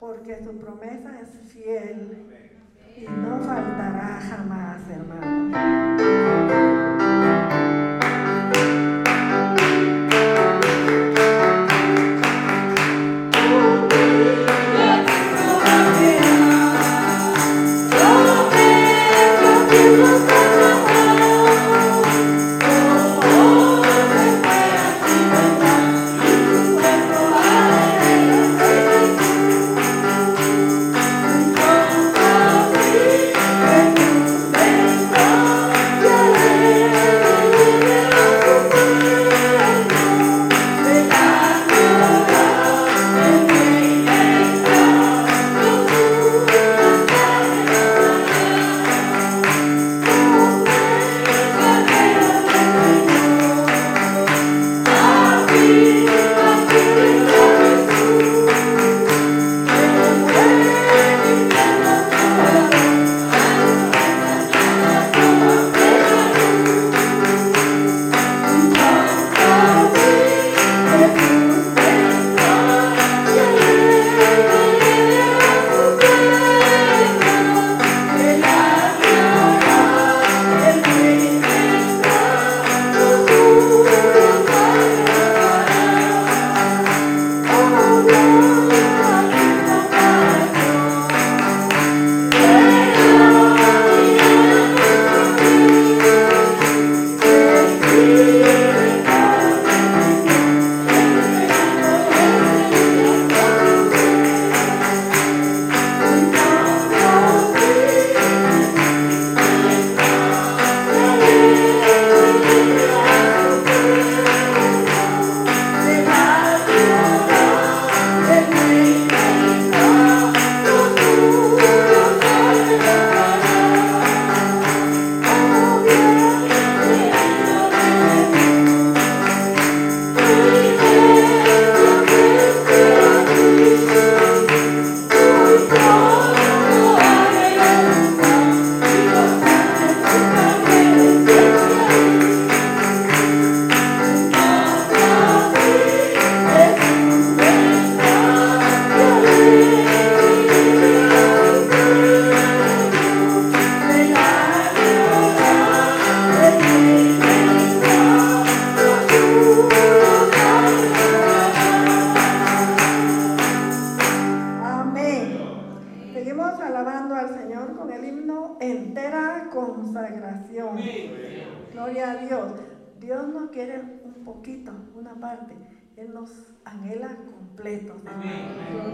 Porque su promesa es fiel y no faltará jamás, hermano. Amen.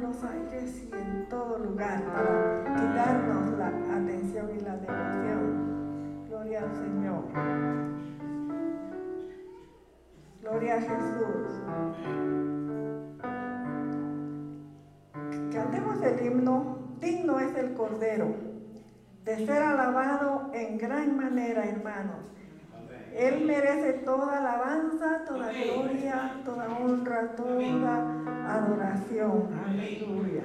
Los aires y en todo lugar, para quitarnos la atención y la devoción. Gloria al Señor. Gloria a Jesús. Cantemos el himno, digno es el Cordero, de ser alabado en gran manera, hermanos. Él merece toda alabanza, toda gloria, toda honra, toda adoración. Aleluya.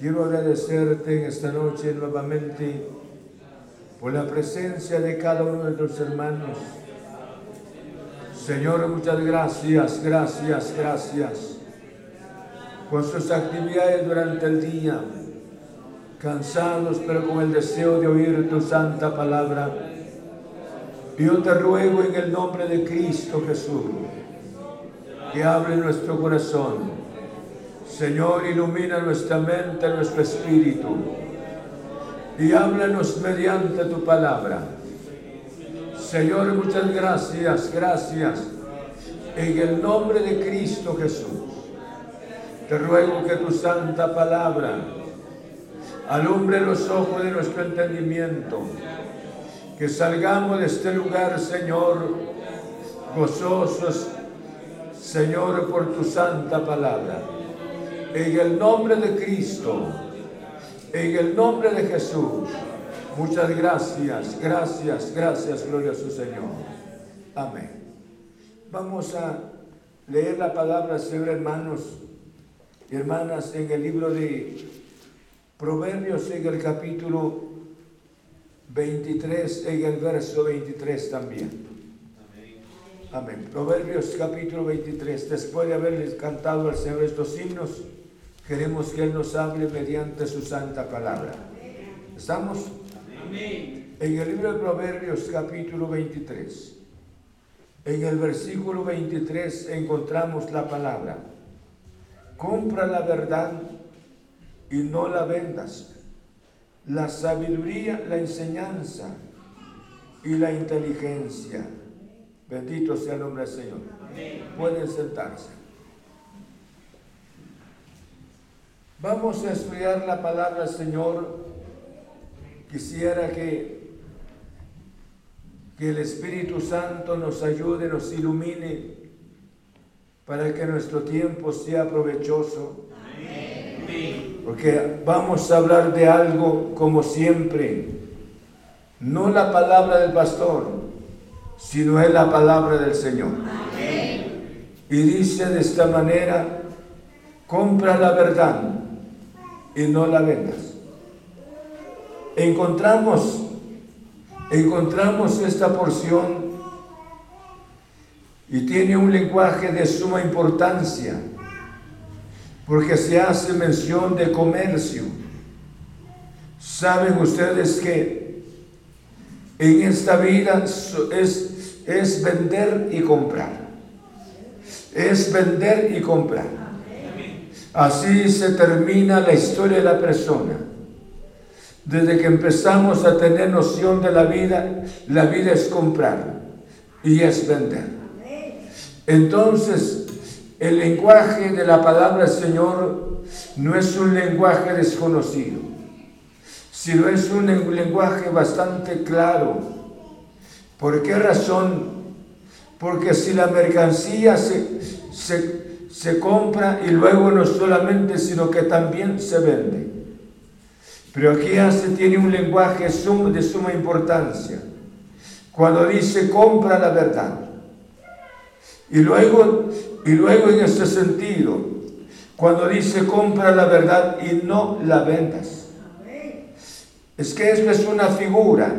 Quiero agradecerte en esta noche nuevamente por la presencia de cada uno de nuestros hermanos. Señor, muchas gracias, gracias, gracias por sus actividades durante el día, cansados pero con el deseo de oír tu santa palabra. Yo te ruego en el nombre de Cristo Jesús que abre nuestro corazón. Señor, ilumina nuestra mente, nuestro espíritu y háblanos mediante tu palabra. Señor, muchas gracias, gracias. En el nombre de Cristo Jesús, te ruego que tu santa palabra alumbre los ojos de nuestro entendimiento que salgamos de este lugar, Señor, gozosos, Señor, por tu santa palabra. En el nombre de Cristo, en el nombre de Jesús, muchas gracias, gracias, gracias, gloria a su Señor. Amén. Vamos a leer la palabra, Señor, hermanos y hermanas, en el libro de Proverbios, en el capítulo 23 en el verso 23 también. Amén. Proverbios capítulo 23. Después de haberles cantado al Señor estos himnos, queremos que Él nos hable mediante su santa palabra. ¿Estamos? En el libro de Proverbios capítulo 23, en el versículo 23 encontramos la palabra, compra la verdad y no la vendas, la sabiduría, la enseñanza y la inteligencia. Bendito sea el nombre del Señor. Pueden sentarse. Vamos a estudiar la palabra Señor. Quisiera que que el Espíritu Santo nos ayude, nos ilumine para que nuestro tiempo sea provechoso. Porque vamos a hablar de algo como siempre, no la palabra del pastor, sino es la palabra del Señor. Y dice de esta manera, compra la verdad y no la vendas. Encontramos encontramos esta porción y tiene un lenguaje de suma importancia, porque se hace mención de comercio. Saben ustedes que en esta vida es, es vender y comprar. Es vender y comprar. Así se termina la historia de la persona. Desde que empezamos a tener noción de la vida, la vida es comprar y es vender. Entonces, el lenguaje de la palabra Señor no es un lenguaje desconocido, sino es un lenguaje bastante claro. ¿Por qué razón? Porque si la mercancía se, se, se compra y luego no solamente, sino que también se vende. Pero aquí se tiene un lenguaje de suma importancia. Cuando dice compra la verdad. Y luego, y luego en este sentido, cuando dice compra la verdad y no la vendas. Es que esto es una figura.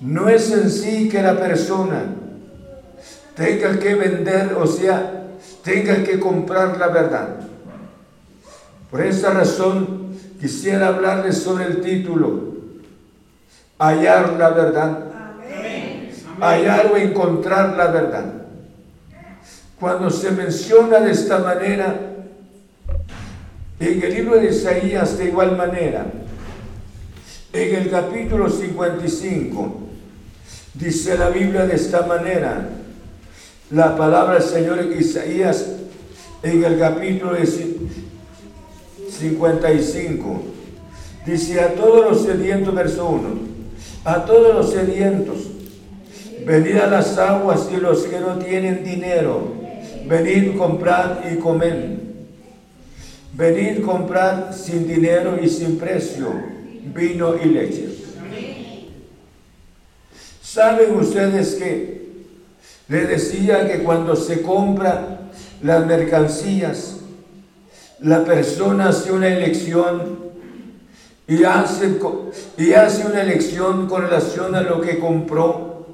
No es en sí que la persona tenga que vender, o sea, tenga que comprar la verdad. Por esa razón, Quisiera hablarles sobre el título, hallar la verdad. Hallar o encontrar la verdad. Cuando se menciona de esta manera, en el libro de Isaías de igual manera, en el capítulo 55, dice la Biblia de esta manera, la palabra del Señor Isaías en el capítulo 55. Dice a todos los sedientos, verso 1, a todos los sedientos, venid a las aguas y los que no tienen dinero, venid, comprad y comed. Venid, comprad sin dinero y sin precio vino y leche. ¿Saben ustedes que le decía que cuando se compra las mercancías, la persona hace una elección y hace, y hace una elección con relación a lo que compró,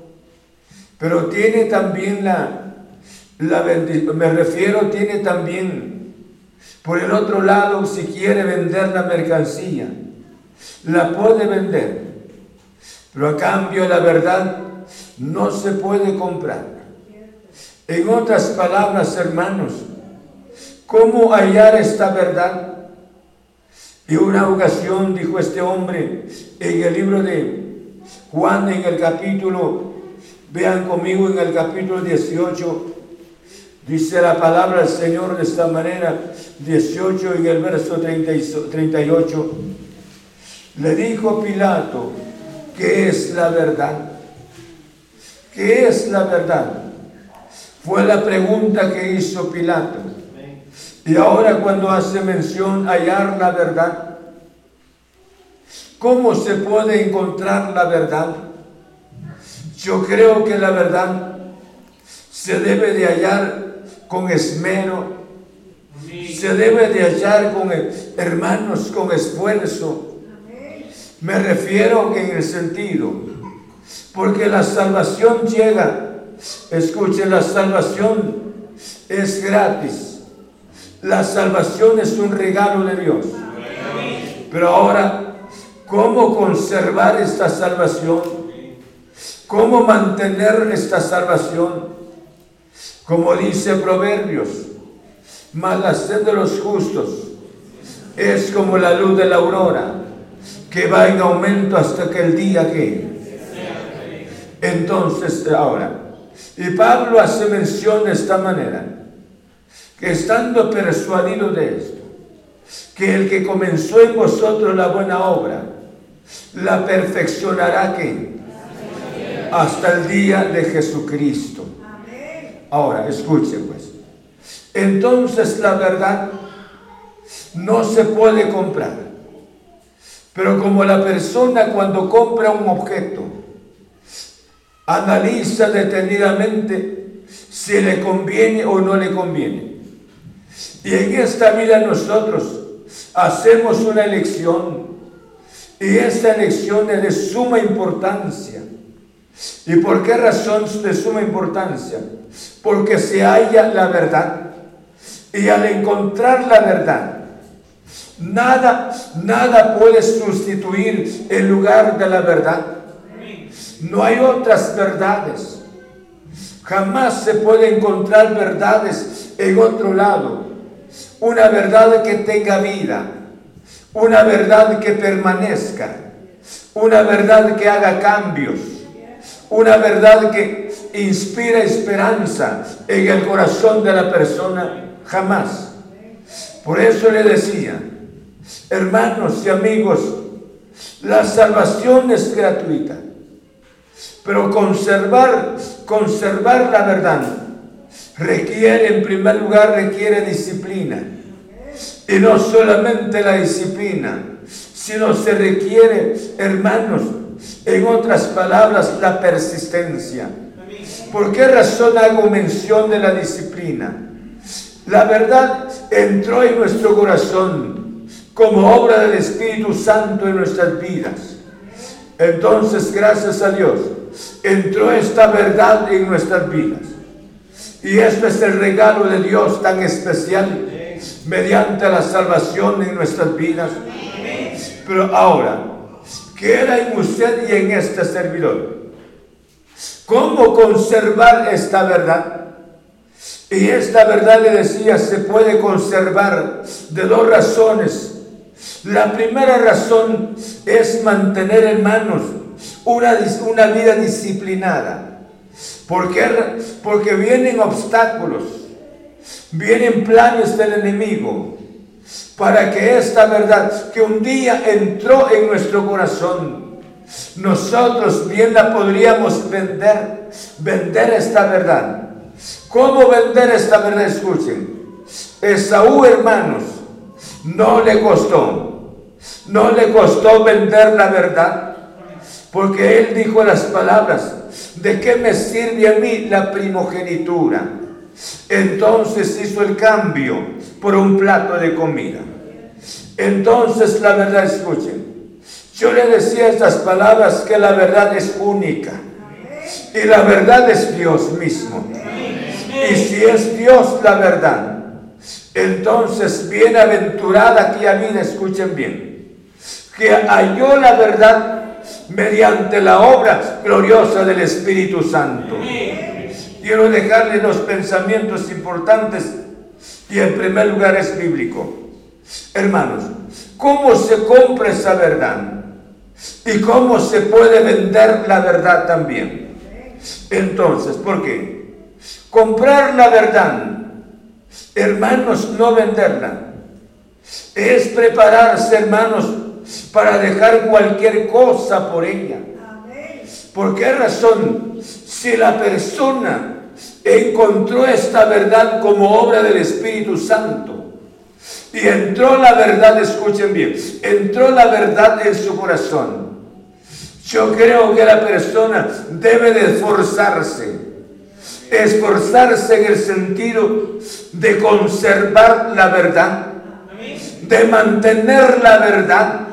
pero tiene también la, la me refiero, tiene también, por el otro lado, si quiere vender la mercancía, la puede vender, pero a cambio la verdad no se puede comprar. En otras palabras, hermanos, ¿Cómo hallar esta verdad? Y una ocasión dijo este hombre en el libro de Juan, en el capítulo, vean conmigo en el capítulo 18, dice la palabra del Señor de esta manera, 18 en el verso 38, le dijo Pilato, ¿qué es la verdad? ¿Qué es la verdad? Fue la pregunta que hizo Pilato. Y ahora cuando hace mención hallar la verdad, ¿cómo se puede encontrar la verdad? Yo creo que la verdad se debe de hallar con esmero, se debe de hallar con hermanos con esfuerzo. Me refiero en el sentido, porque la salvación llega, escuche, la salvación es gratis. La salvación es un regalo de Dios. Pero ahora cómo conservar esta salvación, cómo mantener esta salvación. Como dice Proverbios, mas la sed de los justos es como la luz de la aurora, que va en aumento hasta que el día que... Entonces, ahora, y Pablo hace mención de esta manera, que estando persuadido de esto, que el que comenzó en vosotros la buena obra, la perfeccionará que hasta el día de Jesucristo. Ahora, escuchen pues. Entonces la verdad no se puede comprar. Pero como la persona cuando compra un objeto, analiza detenidamente si le conviene o no le conviene. Y en esta vida nosotros hacemos una elección y esta elección es de suma importancia. ¿Y por qué razón de suma importancia? Porque se halla la verdad. Y al encontrar la verdad, nada, nada puede sustituir el lugar de la verdad. No hay otras verdades. Jamás se puede encontrar verdades en otro lado. Una verdad que tenga vida. Una verdad que permanezca. Una verdad que haga cambios. Una verdad que inspira esperanza en el corazón de la persona. Jamás. Por eso le decía, hermanos y amigos, la salvación es gratuita. Pero conservar, conservar la verdad requiere, en primer lugar, requiere disciplina. Y no solamente la disciplina, sino se requiere, hermanos, en otras palabras, la persistencia. ¿Por qué razón hago mención de la disciplina? La verdad entró en nuestro corazón como obra del Espíritu Santo en nuestras vidas. Entonces, gracias a Dios, entró esta verdad en nuestras vidas. Y esto es el regalo de Dios tan especial mediante la salvación en nuestras vidas. Pero ahora, queda en usted y en este servidor. ¿Cómo conservar esta verdad? Y esta verdad le decía, se puede conservar de dos razones. La primera razón es mantener, hermanos, una, una vida disciplinada. Porque, vienen obstáculos, vienen planes del enemigo para que esta verdad que un día entró en nuestro corazón, nosotros bien la podríamos vender, vender esta verdad. ¿Cómo vender esta verdad? Escuchen. Esaú, hermanos, no le costó, no le costó vender la verdad, porque él dijo las palabras, ¿de qué me sirve a mí la primogenitura? Entonces hizo el cambio por un plato de comida. Entonces la verdad, escuchen, yo le decía estas palabras que la verdad es única y la verdad es Dios mismo. Y si es Dios la verdad, entonces bienaventurada aquella vida, escuchen bien, que halló la verdad mediante la obra gloriosa del Espíritu Santo. Quiero dejarle los pensamientos importantes y en primer lugar es bíblico. Hermanos, ¿cómo se compra esa verdad? ¿Y cómo se puede vender la verdad también? Entonces, ¿por qué? Comprar la verdad, hermanos, no venderla. Es prepararse, hermanos, para dejar cualquier cosa por ella. ¿Por qué razón? Si la persona encontró esta verdad como obra del Espíritu Santo, y entró la verdad, escuchen bien, entró la verdad en su corazón. Yo creo que la persona debe de esforzarse esforzarse en el sentido de conservar la verdad, de mantener la verdad,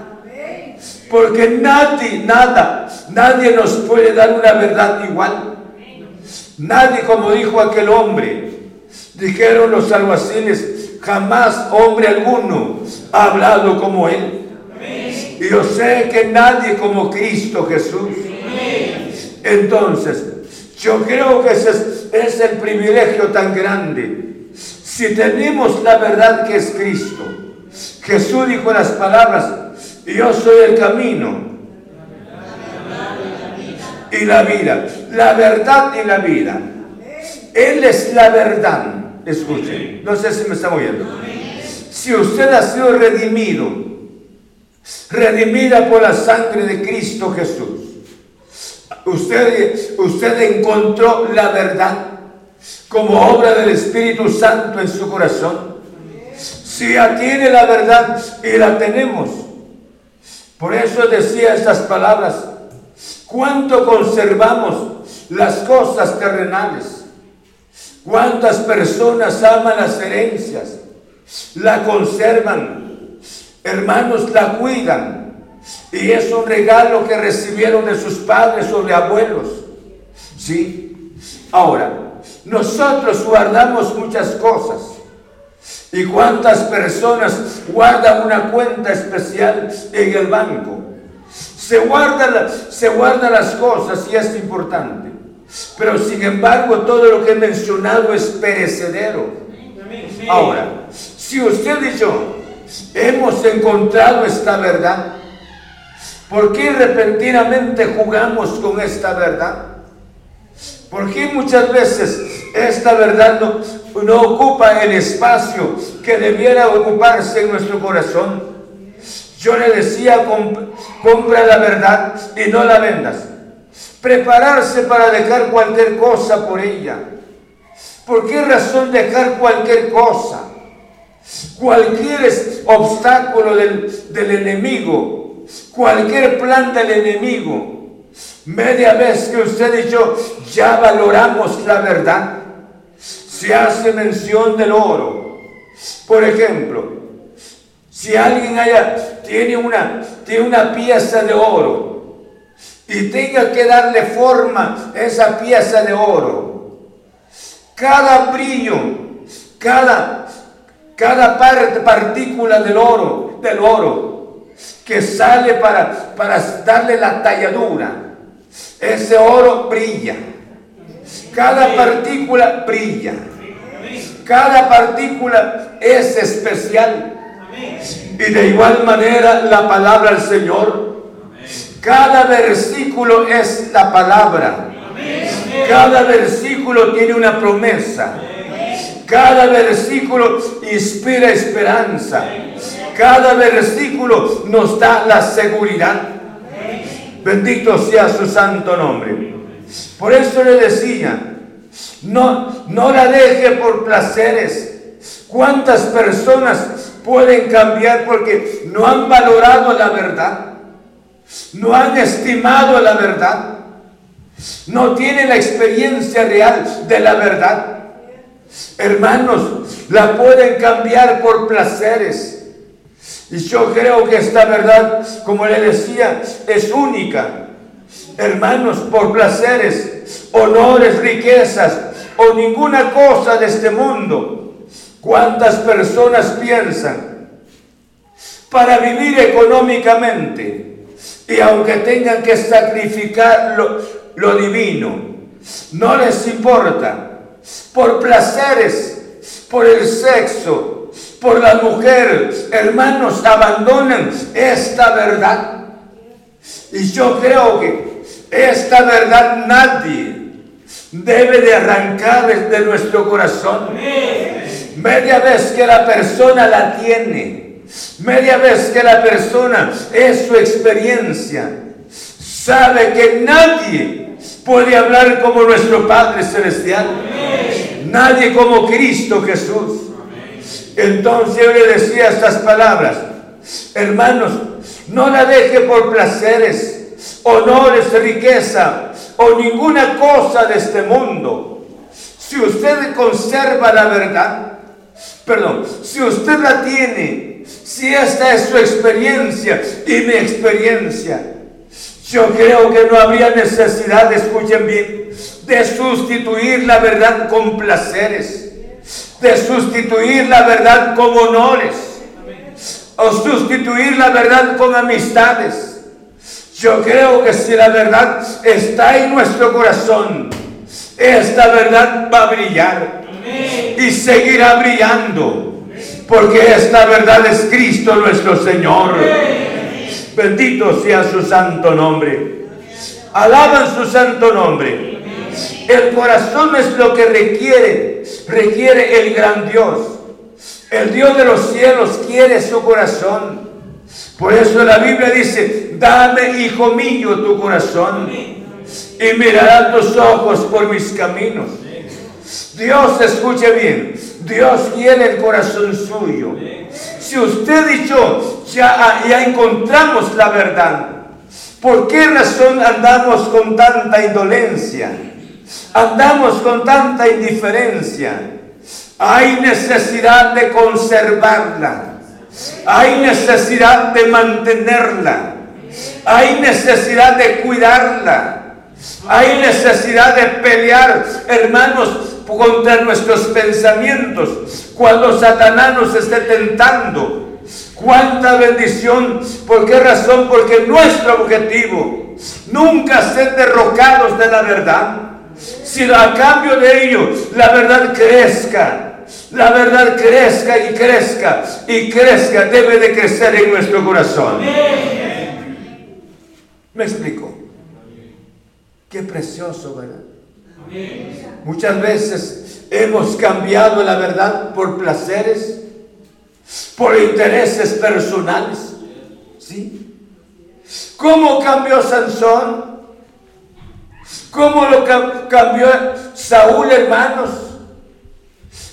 porque nadie, nada, nadie nos puede dar una verdad igual. Nadie, como dijo aquel hombre, dijeron los alguaciles, jamás hombre alguno ha hablado como él. Y yo sé que nadie como Cristo Jesús. Entonces, yo creo que ese es, es el privilegio tan grande. Si tenemos la verdad que es Cristo, Jesús dijo las palabras, yo soy el camino y la vida. La verdad y la vida. Él es la verdad. Escuchen, no sé si me está oyendo. Si usted ha sido redimido, redimida por la sangre de Cristo Jesús, usted, usted encontró la verdad como obra del Espíritu Santo en su corazón. Si ya tiene la verdad y la tenemos. Por eso decía estas palabras, ¿cuánto conservamos las cosas terrenales? ¿Cuántas personas aman las herencias? La conservan. Hermanos, la cuidan. Y es un regalo que recibieron de sus padres o de abuelos. ¿Sí? Ahora, nosotros guardamos muchas cosas. ¿Y cuántas personas guardan una cuenta especial en el banco? Se guardan, se guardan las cosas y es importante. Pero sin embargo, todo lo que he mencionado es perecedero. Ahora, si usted y yo hemos encontrado esta verdad, ¿por qué repentinamente jugamos con esta verdad? ¿Por qué muchas veces esta verdad no, ocupa el espacio que debiera ocuparse en nuestro corazón? Yo le decía, compra la verdad y no la vendas prepararse para dejar cualquier cosa por ella. ¿Por qué razón dejar cualquier cosa? Cualquier obstáculo del, enemigo, cualquier plan del enemigo. Media vez que usted y yo ya valoramos la verdad, se hace mención del oro. Por ejemplo, si alguien haya, tiene, una, tiene una pieza de oro, y tenga que darle forma a esa pieza de oro. Cada brillo, cada, cada parte, partícula del oro, del oro, que sale para, para darle la talladura, ese oro brilla. Cada partícula brilla. Cada partícula es especial. Y de igual manera la palabra del Señor cada versículo es la palabra. Cada versículo tiene una promesa. Cada versículo inspira esperanza. Cada versículo nos da la seguridad. Bendito sea su santo nombre. Por eso le decía, no, no la deje por placeres. ¿Cuántas personas pueden cambiar porque no han valorado la verdad? no han estimado la verdad, no tienen la experiencia real de la verdad. Hermanos, la pueden cambiar por placeres. Y yo creo que esta verdad, como le decía, es única. Hermanos, por placeres, honores, riquezas o ninguna cosa de este mundo. ¿Cuántas personas piensan para vivir económicamente? Y aunque tengan que sacrificar lo, divino, no les importa. Por placeres, por el sexo, por la mujer, hermanos, abandonan esta verdad. Y yo creo que esta verdad nadie debe de arrancar de nuestro corazón. Media vez que la persona la tiene, Media vez que la persona es su experiencia, sabe que nadie puede hablar como nuestro Padre Celestial. Nadie como Cristo Jesús. Entonces yo le decía estas palabras, hermanos, no la deje por placeres, honores, riqueza o ninguna cosa de este mundo. Si usted conserva la verdad, perdón, si usted la tiene si esta es su experiencia y mi experiencia, yo creo que no habría necesidad, escuchen bien, de sustituir la verdad con placeres, de sustituir la verdad con honores. o sustituir la verdad con amistades. Yo creo que si la verdad está en nuestro corazón, esta verdad va a brillar y seguirá brillando, porque esta verdad es Cristo nuestro Señor. Bendito sea su santo nombre. Alaban su santo nombre. El corazón es lo que requiere, requiere el gran Dios. El Dios de los cielos quiere su corazón. Por eso la Biblia dice, dame, hijo mío, tu corazón y mirará tus ojos por mis caminos. Dios, escuche bien, Dios quiere el corazón suyo. Si usted y ya, ya encontramos la verdad, ¿por qué razón andamos con tanta indolencia? Andamos con tanta indiferencia. Hay necesidad de conservarla. Hay necesidad de mantenerla. Hay necesidad de cuidarla. Hay necesidad de pelear, hermanos, contra nuestros pensamientos. Cuando Satanás nos esté tentando. Cuánta bendición. ¿Por qué razón? Porque nuestro objetivo nunca ser derrocados de la verdad. Si a cambio de ello la verdad crezca, la verdad crezca y crezca y crezca, debe de crecer en nuestro corazón. ¿Me explico? Qué precioso, ¿verdad? Muchas veces hemos cambiado la verdad por placeres, por intereses personales. ¿Sí? ¿Cómo cambió Sansón? ¿Cómo lo cambió Saúl, hermanos?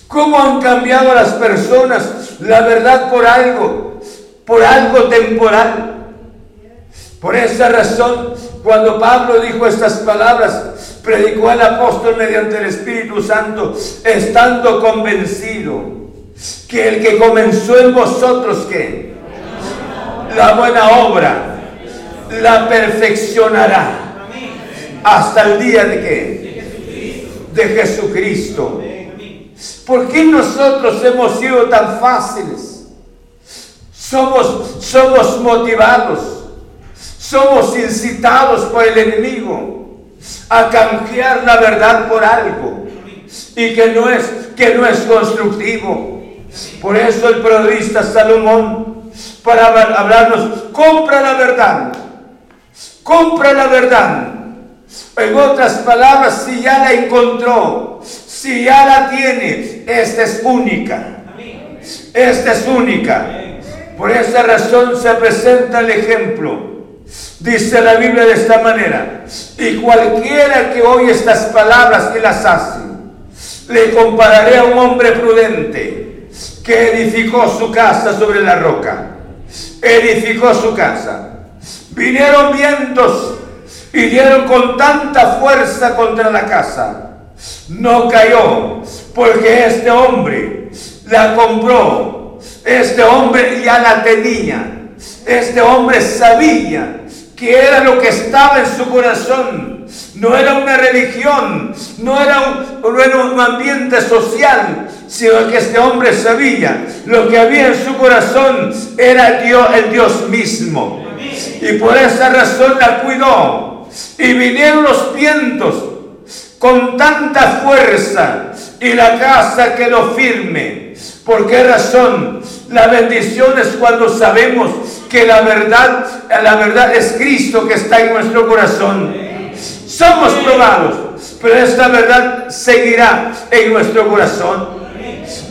¿Cómo han cambiado las personas la verdad por algo, por algo temporal? Por esa razón, cuando Pablo dijo estas palabras, predicó al apóstol mediante el Espíritu Santo, estando convencido que el que comenzó en vosotros, que la buena obra, la perfeccionará hasta el día de qué? De Jesucristo. ¿Por qué nosotros hemos sido tan fáciles? Somos, somos motivados somos incitados por el enemigo a canjear la verdad por algo y que no es, que no es constructivo. Por eso el periodista Salomón, para hablarnos, compra la verdad, compra la verdad. En otras palabras, si ya la encontró, si ya la tiene, esta es única. Esta es única. Por esa razón se presenta el ejemplo Dice la Biblia de esta manera, y cualquiera que oye estas palabras y las hace, le compararé a un hombre prudente que edificó su casa sobre la roca. Edificó su casa. Vinieron vientos y dieron con tanta fuerza contra la casa. No cayó porque este hombre la compró. Este hombre ya la tenía. Este hombre sabía que era lo que estaba en su corazón. No era una religión, no era un, ambiente social, sino que este hombre sabía lo que había en su corazón era Dios, el Dios mismo. Y por esa razón la cuidó. Y vinieron los vientos con tanta fuerza y la casa quedó firme. ¿Por qué razón? La bendición es cuando sabemos que la verdad, la verdad es Cristo que está en nuestro corazón. Somos probados, pero esta verdad seguirá en nuestro corazón.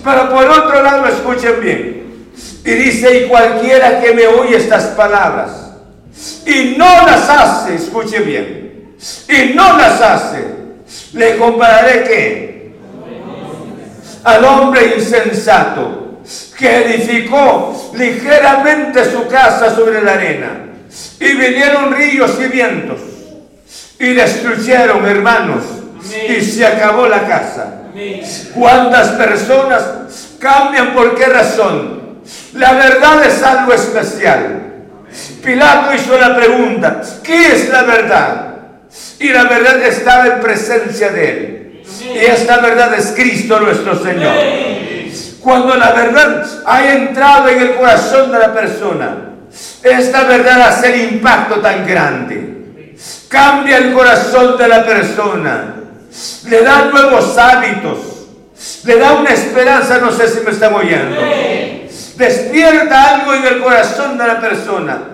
Pero por otro lado, escuchen bien. Y dice, y cualquiera que me oye estas palabras y no las hace, escuche bien, y no las hace, le compararé que al hombre insensato que edificó ligeramente su casa sobre la arena. Y vinieron ríos y vientos y destruyeron, hermanos, y se acabó la casa. ¿Cuántas personas cambian por qué razón? La verdad es algo especial. Pilato hizo la pregunta, ¿qué es la verdad? Y la verdad estaba en presencia de él. Y esta verdad es Cristo nuestro Señor. Cuando la verdad ha entrado en el corazón de la persona, esta verdad hace el impacto tan grande. Cambia el corazón de la persona. Le da nuevos hábitos. Le da una esperanza, no sé si me están oyendo. Despierta algo en el corazón de la persona.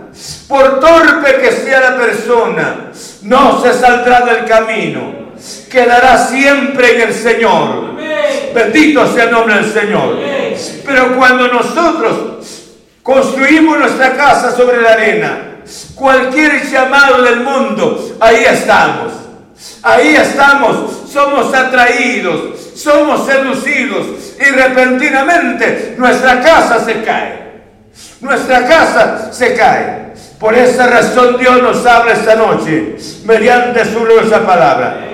Por torpe que sea la persona, no se saldrá del camino. Quedará siempre en el Señor. Bendito sea el nombre del Señor. Pero cuando nosotros construimos nuestra casa sobre la arena, cualquier llamado del mundo, ahí estamos. Ahí estamos, somos atraídos, somos seducidos y repentinamente nuestra casa se cae. Nuestra casa se cae. Por esa razón Dios nos habla esta noche mediante su gloriosa palabra.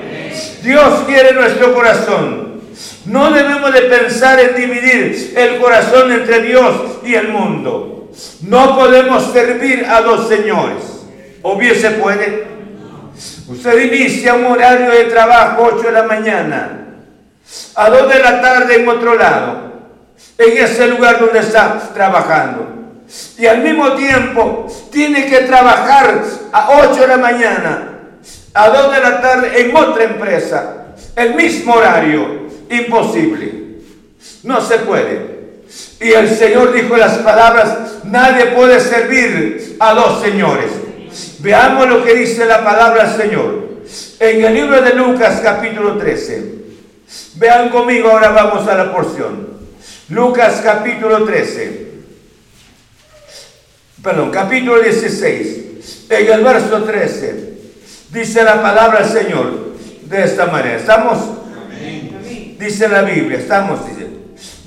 Dios quiere nuestro corazón. No debemos de pensar en dividir el corazón entre Dios y el mundo. No podemos servir a dos señores. ¿O bien se puede? Usted inicia un horario de trabajo 8 de la mañana, a 2 de la tarde en otro lado, en ese lugar donde está trabajando. Y al mismo tiempo tiene que trabajar a 8 de la mañana, a 2 de la tarde en otra empresa, el mismo horario, imposible. No se puede. Y el Señor dijo las palabras, nadie puede servir a dos señores. Veamos lo que dice la palabra del Señor. En el libro de Lucas capítulo 13. Vean conmigo, ahora vamos a la porción. Lucas capítulo 13. Perdón, capítulo 16. En el verso 13 Dice la palabra del Señor de esta manera. ¿Estamos? Dice la Biblia, estamos, dice.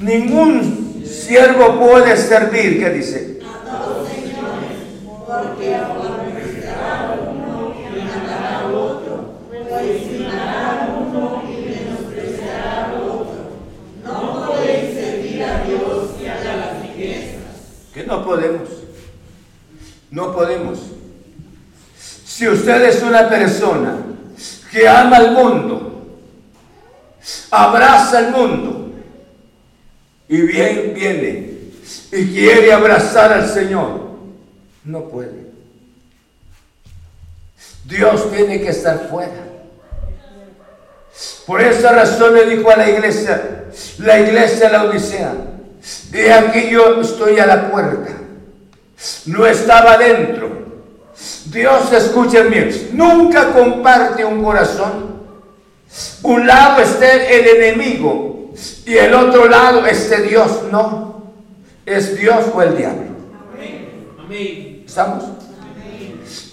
Ningún siervo puede servir, ¿qué dice? A dos señores, porque aborrecerá a uno y amará otro, estimará a uno y menospreciará a otro. No podéis servir a Dios y a las riquezas. ¿Qué no podemos? No podemos. Si usted es una persona que ama al mundo, abraza al mundo y bien viene y quiere abrazar al Señor, no puede. Dios tiene que estar fuera. Por esa razón le dijo a la iglesia, la iglesia la Odisea, y aquí yo estoy a la puerta. No estaba dentro, Dios, escuchen bien, nunca comparte un corazón. Un lado esté el enemigo y el otro lado esté Dios. No, es Dios o el diablo. ¿Estamos?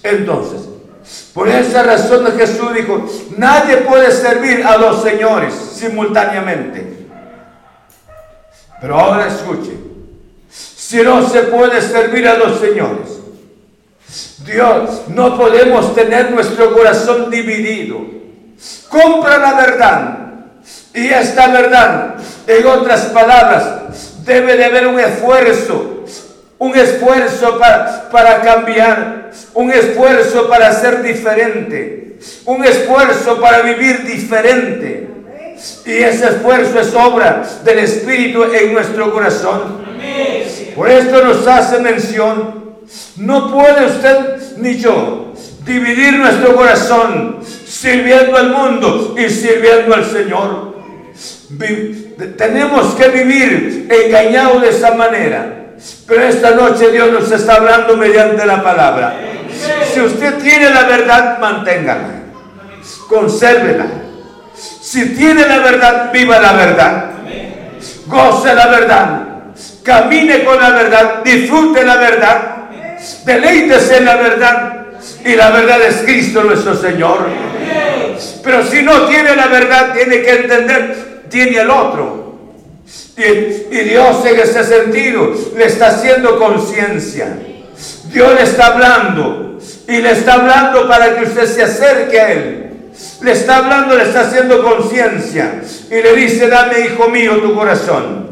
Entonces, por esa razón Jesús dijo, nadie puede servir a dos señores simultáneamente. Pero ahora escuche, si no se puede servir a dos señores, Dios, no podemos tener nuestro corazón dividido. Compra la verdad. Y esta verdad, en otras palabras, debe de haber un esfuerzo. Un esfuerzo para, para cambiar. Un esfuerzo para ser diferente. Un esfuerzo para vivir diferente. Y ese esfuerzo es obra del Espíritu en nuestro corazón. Por esto nos hace mención no puede usted ni yo dividir nuestro corazón sirviendo al mundo y sirviendo al Señor. tenemos que vivir engañados de esa manera. Pero esta noche Dios nos está hablando mediante la palabra. Si usted tiene la verdad, manténgala. Consérvela. Si tiene la verdad, viva la verdad. Goce la verdad. Camine con la verdad. Disfrute la verdad Deleítese en la verdad. Y la verdad es Cristo nuestro Señor. Pero si no tiene la verdad, tiene que entender, tiene el otro. Y, Dios en ese sentido le está haciendo conciencia. Dios le está hablando. Y le está hablando para que usted se acerque a Él. Le está hablando, le está haciendo conciencia. Y le dice, dame, hijo mío, tu corazón.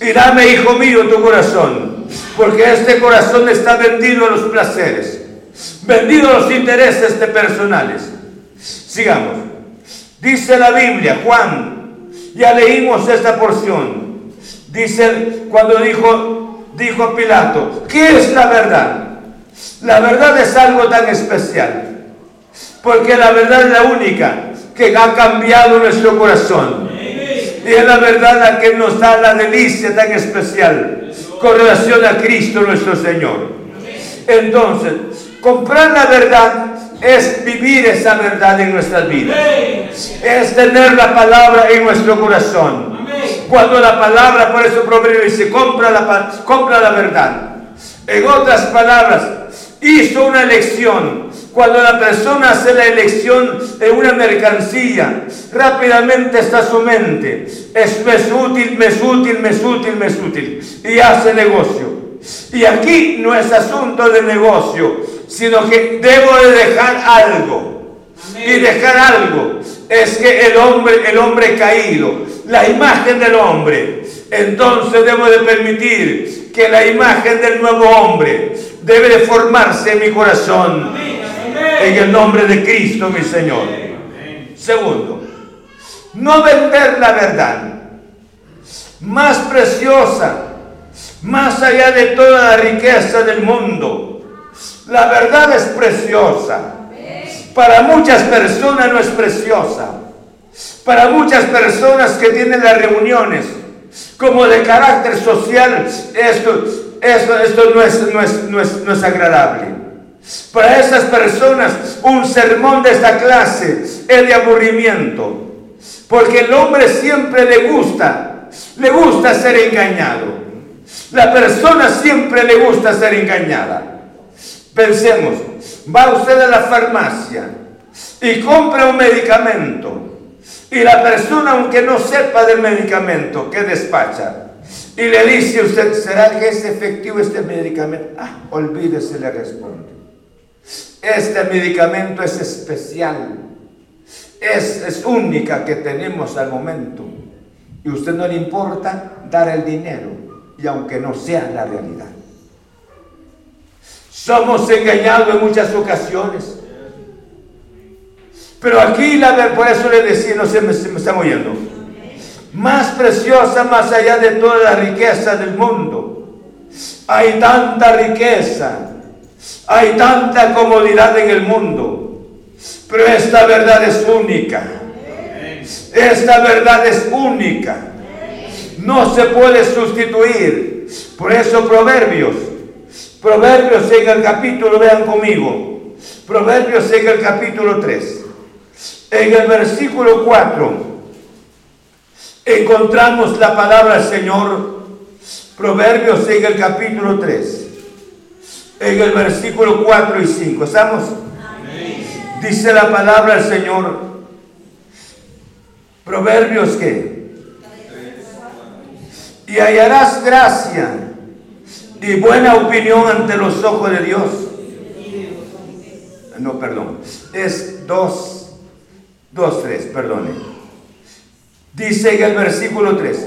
Y dame, hijo mío, tu corazón porque este corazón está vendido a los placeres, vendido a los intereses de personales. Sigamos. Dice la Biblia, Juan, ya leímos esta porción. Dice cuando dijo, dijo Pilato, ¿qué es la verdad? La verdad es algo tan especial, porque la verdad es la única que ha cambiado nuestro corazón. Y es la verdad la que nos da la delicia tan especial con relación a Cristo nuestro Señor. Entonces, comprar la verdad es vivir esa verdad en nuestras vidas. Es tener la palabra en nuestro corazón. Cuando la palabra, por eso Proverbio dice, compra la, compra la verdad. En otras palabras, hizo una elección. Cuando la persona hace la elección en una mercancía, rápidamente está su mente. Es, me es útil, me es útil, me es útil, me es útil. Y hace negocio. Y aquí no es asunto de negocio, sino que debo de dejar algo. Y dejar algo es que el hombre, el hombre caído, la imagen del hombre, entonces debo de permitir que la imagen del nuevo hombre debe de formarse en mi corazón. En el nombre de Cristo, mi Señor. Segundo, no vender la verdad más preciosa, más allá de toda la riqueza del mundo. La verdad es preciosa. Para muchas personas no es preciosa. Para muchas personas que tienen las reuniones como de carácter social, esto, esto, esto no, es, no, es, no, es, no es agradable. Para esas personas un sermón de esta clase es de aburrimiento. Porque el hombre siempre le gusta, le gusta ser engañado. La persona siempre le gusta ser engañada. Pensemos, va usted a la farmacia y compra un medicamento y la persona, aunque no sepa del medicamento que despacha, y le dice a usted, ¿será que es efectivo este medicamento? Ah, olvídese, le responde. Este medicamento es especial, es, es única que tenemos al momento. Y a usted no le importa dar el dinero, y aunque no sea la realidad. Somos engañados en muchas ocasiones. Pero aquí, la, por eso le decía, no sé, me, me están oyendo. Más preciosa, más allá de toda la riqueza del mundo. Hay tanta riqueza, hay tanta comodidad en el mundo. Pero esta verdad es única. Esta verdad es única. No se puede sustituir. Por eso Proverbios. Proverbios en el capítulo, vean conmigo. Proverbios en el capítulo 3. En el versículo 4 encontramos la palabra del Señor, Proverbios en el capítulo 3, en el versículo 4 y 5. ¿Estamos? Dice la palabra del Señor, Proverbios que, y hallarás gracia y buena opinión ante los ojos de Dios. No, perdón, es dos 2, 3, perdone. Dice en el versículo 3,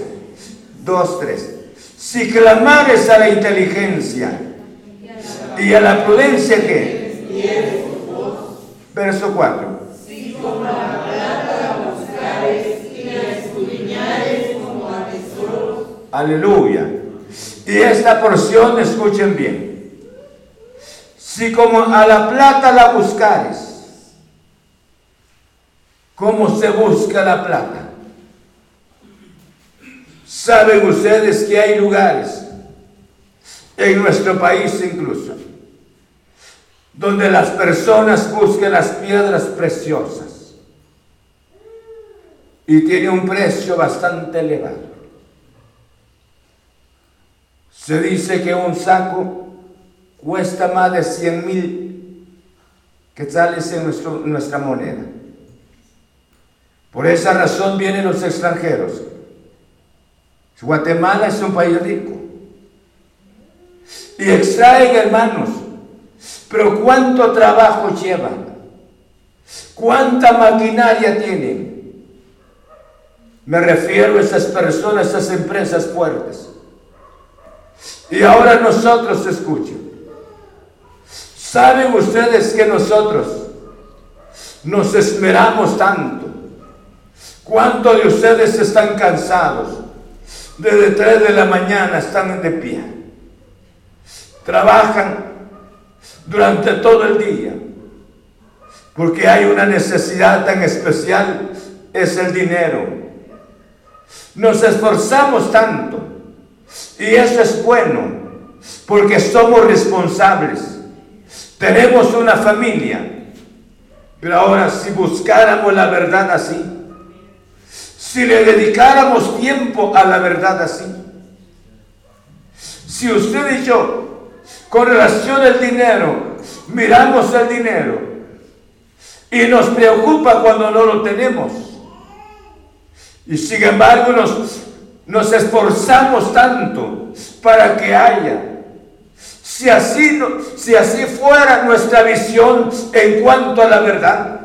2, 3. Si clamares a la inteligencia y a la prudencia, ¿qué? Verso 4. Si como la plata la buscares y la escudriñares como a tesoros. Aleluya. Y esta porción, escuchen bien. Si como a la plata la buscares ¿Cómo se busca la plata? Saben ustedes que hay lugares, en nuestro país incluso, donde las personas buscan las piedras preciosas y tiene un precio bastante elevado. Se dice que un saco cuesta más de 100 mil quetzales en nuestra moneda. Por esa razón vienen los extranjeros. Guatemala es un país rico. Y extraen hermanos. Pero ¿cuánto trabajo llevan? ¿Cuánta maquinaria tienen? Me refiero a esas personas, a esas empresas fuertes. Y ahora nosotros escuchen. ¿Saben ustedes que nosotros nos esperamos tanto? ¿Cuántos de ustedes están cansados? desde 3 de la mañana están de pie. Trabajan durante todo el día. Porque hay una necesidad tan especial, es el dinero. Nos esforzamos tanto. Y eso es bueno, porque somos responsables. Tenemos una familia. Pero ahora, si buscáramos la verdad así, si le dedicáramos tiempo a la verdad así, si usted y yo, con relación al dinero, miramos el dinero y nos preocupa cuando no lo tenemos, y sin embargo nos, nos esforzamos tanto para que haya, si así, si así fuera nuestra visión en cuanto a la verdad,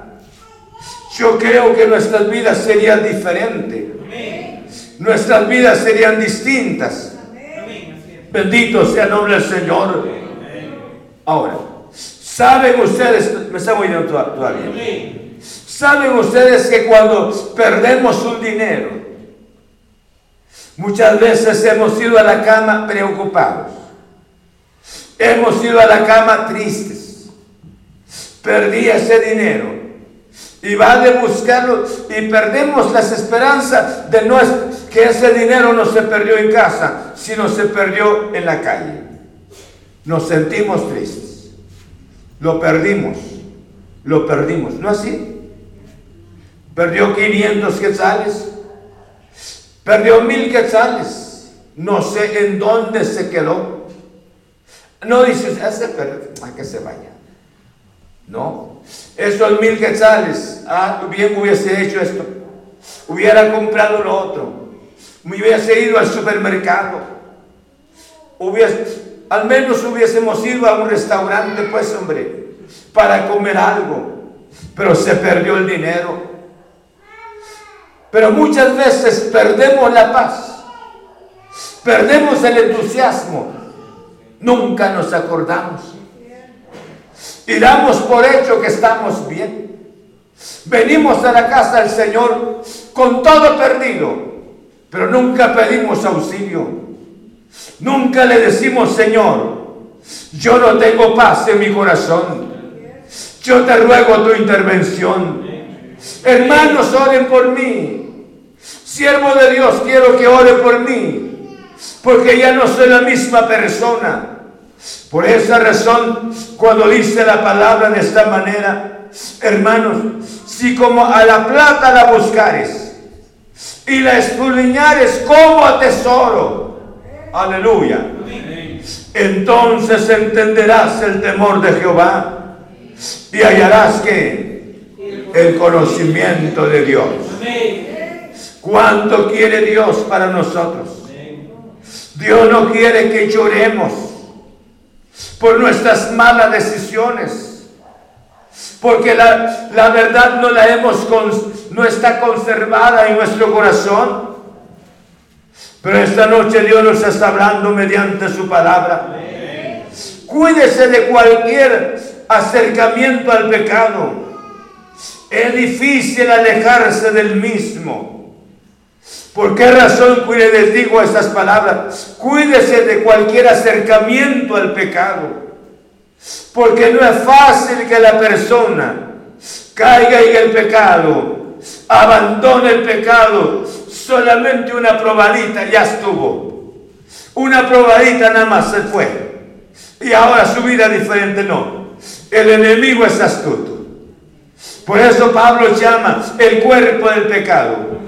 yo creo que nuestras vidas serían diferentes. Nuestras vidas serían distintas. Bendito sea el nombre del Señor. Ahora, ¿saben ustedes, me está oyendo todavía? ¿Saben ustedes que cuando perdemos un dinero, muchas veces hemos ido a la cama preocupados? Hemos ido a la cama tristes. Perdí ese dinero y va de buscarlo y perdemos las esperanzas de no que ese dinero no se perdió en casa, sino se perdió en la calle. Nos sentimos tristes. Lo perdimos. Lo perdimos. ¿No así? Perdió 500 quetzales. Perdió mil quetzales. No sé en dónde se quedó. No dices, ese perdió, a que se vaya. No, esos mil quetzales, ah, bien hubiese hecho esto, hubiera comprado lo otro, me hubiese ido al supermercado, hubiese, al menos hubiésemos ido a un restaurante, pues hombre, para comer algo, pero se perdió el dinero. Pero muchas veces perdemos la paz, perdemos el entusiasmo, nunca nos acordamos y damos por hecho que estamos bien. Venimos a la casa del Señor con todo perdido, pero nunca pedimos auxilio. Nunca le decimos, Señor, yo no tengo paz en mi corazón. Yo te ruego tu intervención. Hermanos, oren por mí. Siervo de Dios, quiero que ore por mí, porque ya no soy la misma persona. Por esa razón, cuando dice la palabra de esta manera, hermanos, si como a la plata la buscares y la escudriñares como a tesoro, aleluya, entonces entenderás el temor de Jehová y hallarás que el conocimiento de Dios. ¿Cuánto quiere Dios para nosotros? Dios no quiere que lloremos por nuestras malas decisiones. Porque la, verdad no la hemos, no está conservada en nuestro corazón. Pero esta noche Dios nos está hablando mediante su palabra. Cuídese de cualquier acercamiento al pecado. Es difícil alejarse del mismo. ¿Por qué razón les digo estas palabras? Cuídese de cualquier acercamiento al pecado. Porque no es fácil que la persona caiga en el pecado, abandone el pecado, solamente una probadita ya estuvo. Una probadita nada más se fue. Y ahora su vida diferente no. El enemigo es astuto. Por eso Pablo llama el cuerpo del pecado.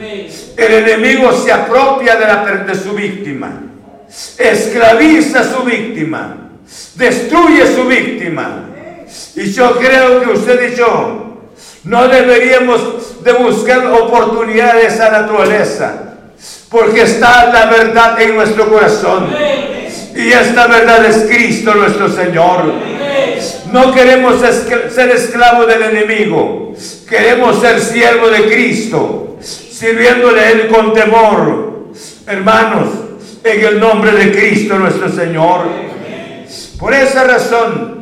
El enemigo se apropia de, la, de su víctima, esclaviza a su víctima, destruye a su víctima. Y yo creo que usted y yo no deberíamos de buscar oportunidades de esa naturaleza, porque está la verdad en nuestro corazón. Y esta verdad es Cristo nuestro Señor. No queremos ser esclavos del enemigo. Queremos ser siervos de Cristo, sirviéndole a Él con temor. Hermanos, en el nombre de Cristo nuestro Señor. Por esa razón,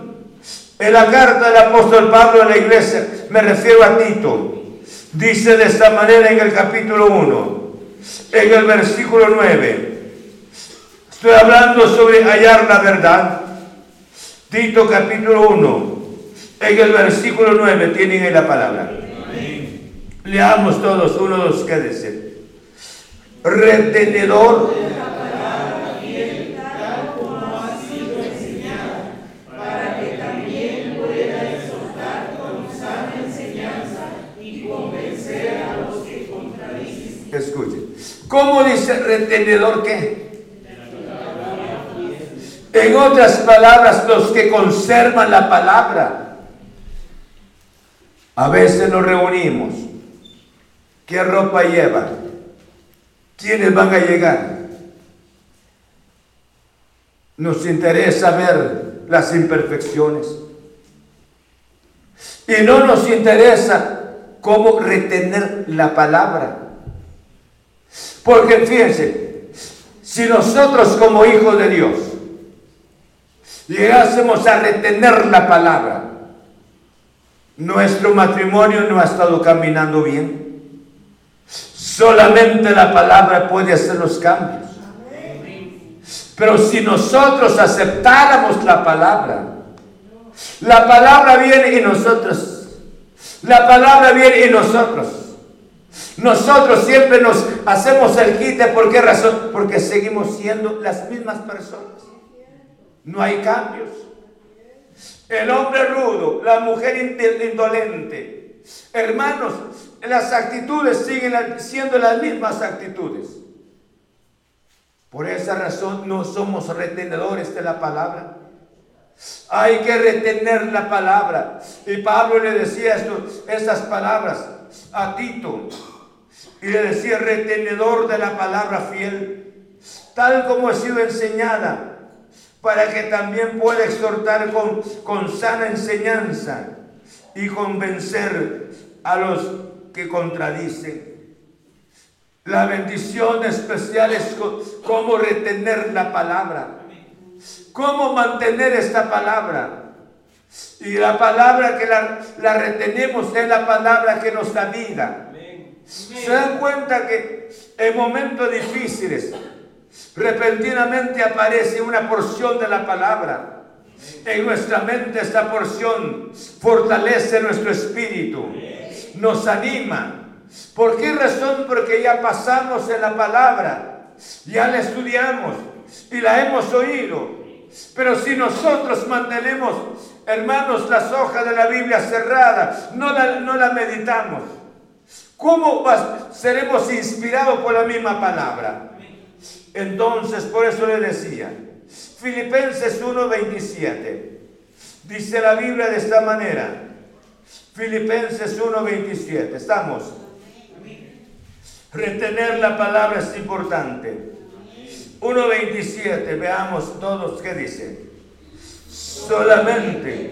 en la carta del apóstol Pablo a la iglesia, me refiero a Tito, dice de esta manera en el capítulo 1, en el versículo 9 Estoy hablando sobre hallar la verdad. Tito capítulo 1, en el versículo 9 tienen ahí la palabra. Leamos todos, uno, dos, quédese. Retenedor ¿Cómo dice retenedor qué? En otras palabras, los que conservan la palabra. A veces nos reunimos. ¿Qué ropa llevan? ¿Quiénes van a llegar? Nos interesa ver las imperfecciones. Y no nos interesa cómo retener la palabra. Porque fíjense, si nosotros como hijos de Dios llegásemos a retener la palabra, nuestro matrimonio no ha estado caminando bien. Solamente la palabra puede hacer los cambios. Pero si nosotros aceptáramos la palabra, la palabra viene y nosotros, la palabra viene y nosotros nosotros siempre nos hacemos el quite. ¿Por qué razón? Porque seguimos siendo las mismas personas. No hay cambios. El hombre rudo, la mujer indolente. Hermanos, las actitudes siguen siendo las mismas actitudes. Por esa razón no somos retenedores de la palabra. Hay que retener la palabra. Y Pablo le decía esto, estas palabras a Tito y le decía retenedor de la palabra fiel, tal como ha sido enseñada, para que también pueda exhortar con, con sana enseñanza y convencer a los que contradicen. La bendición especial es cómo retener la palabra, cómo mantener esta palabra. Y la palabra que la, la retenemos es la palabra que nos da vida se dan cuenta que en momentos difíciles repentinamente aparece una porción de la palabra. En nuestra mente esta porción fortalece nuestro espíritu, nos anima. ¿Por qué razón? Porque ya pasamos en la palabra, ya la estudiamos y la hemos oído. Pero si nosotros mantenemos, hermanos, las hojas de la Biblia cerradas, no la, no la meditamos, ¿Cómo seremos inspirados por la misma palabra? Entonces, por eso le decía, Filipenses 1:27, dice la Biblia de esta manera, Filipenses 1:27, estamos. Retener la palabra es importante. 1.27, veamos todos qué dice. Solamente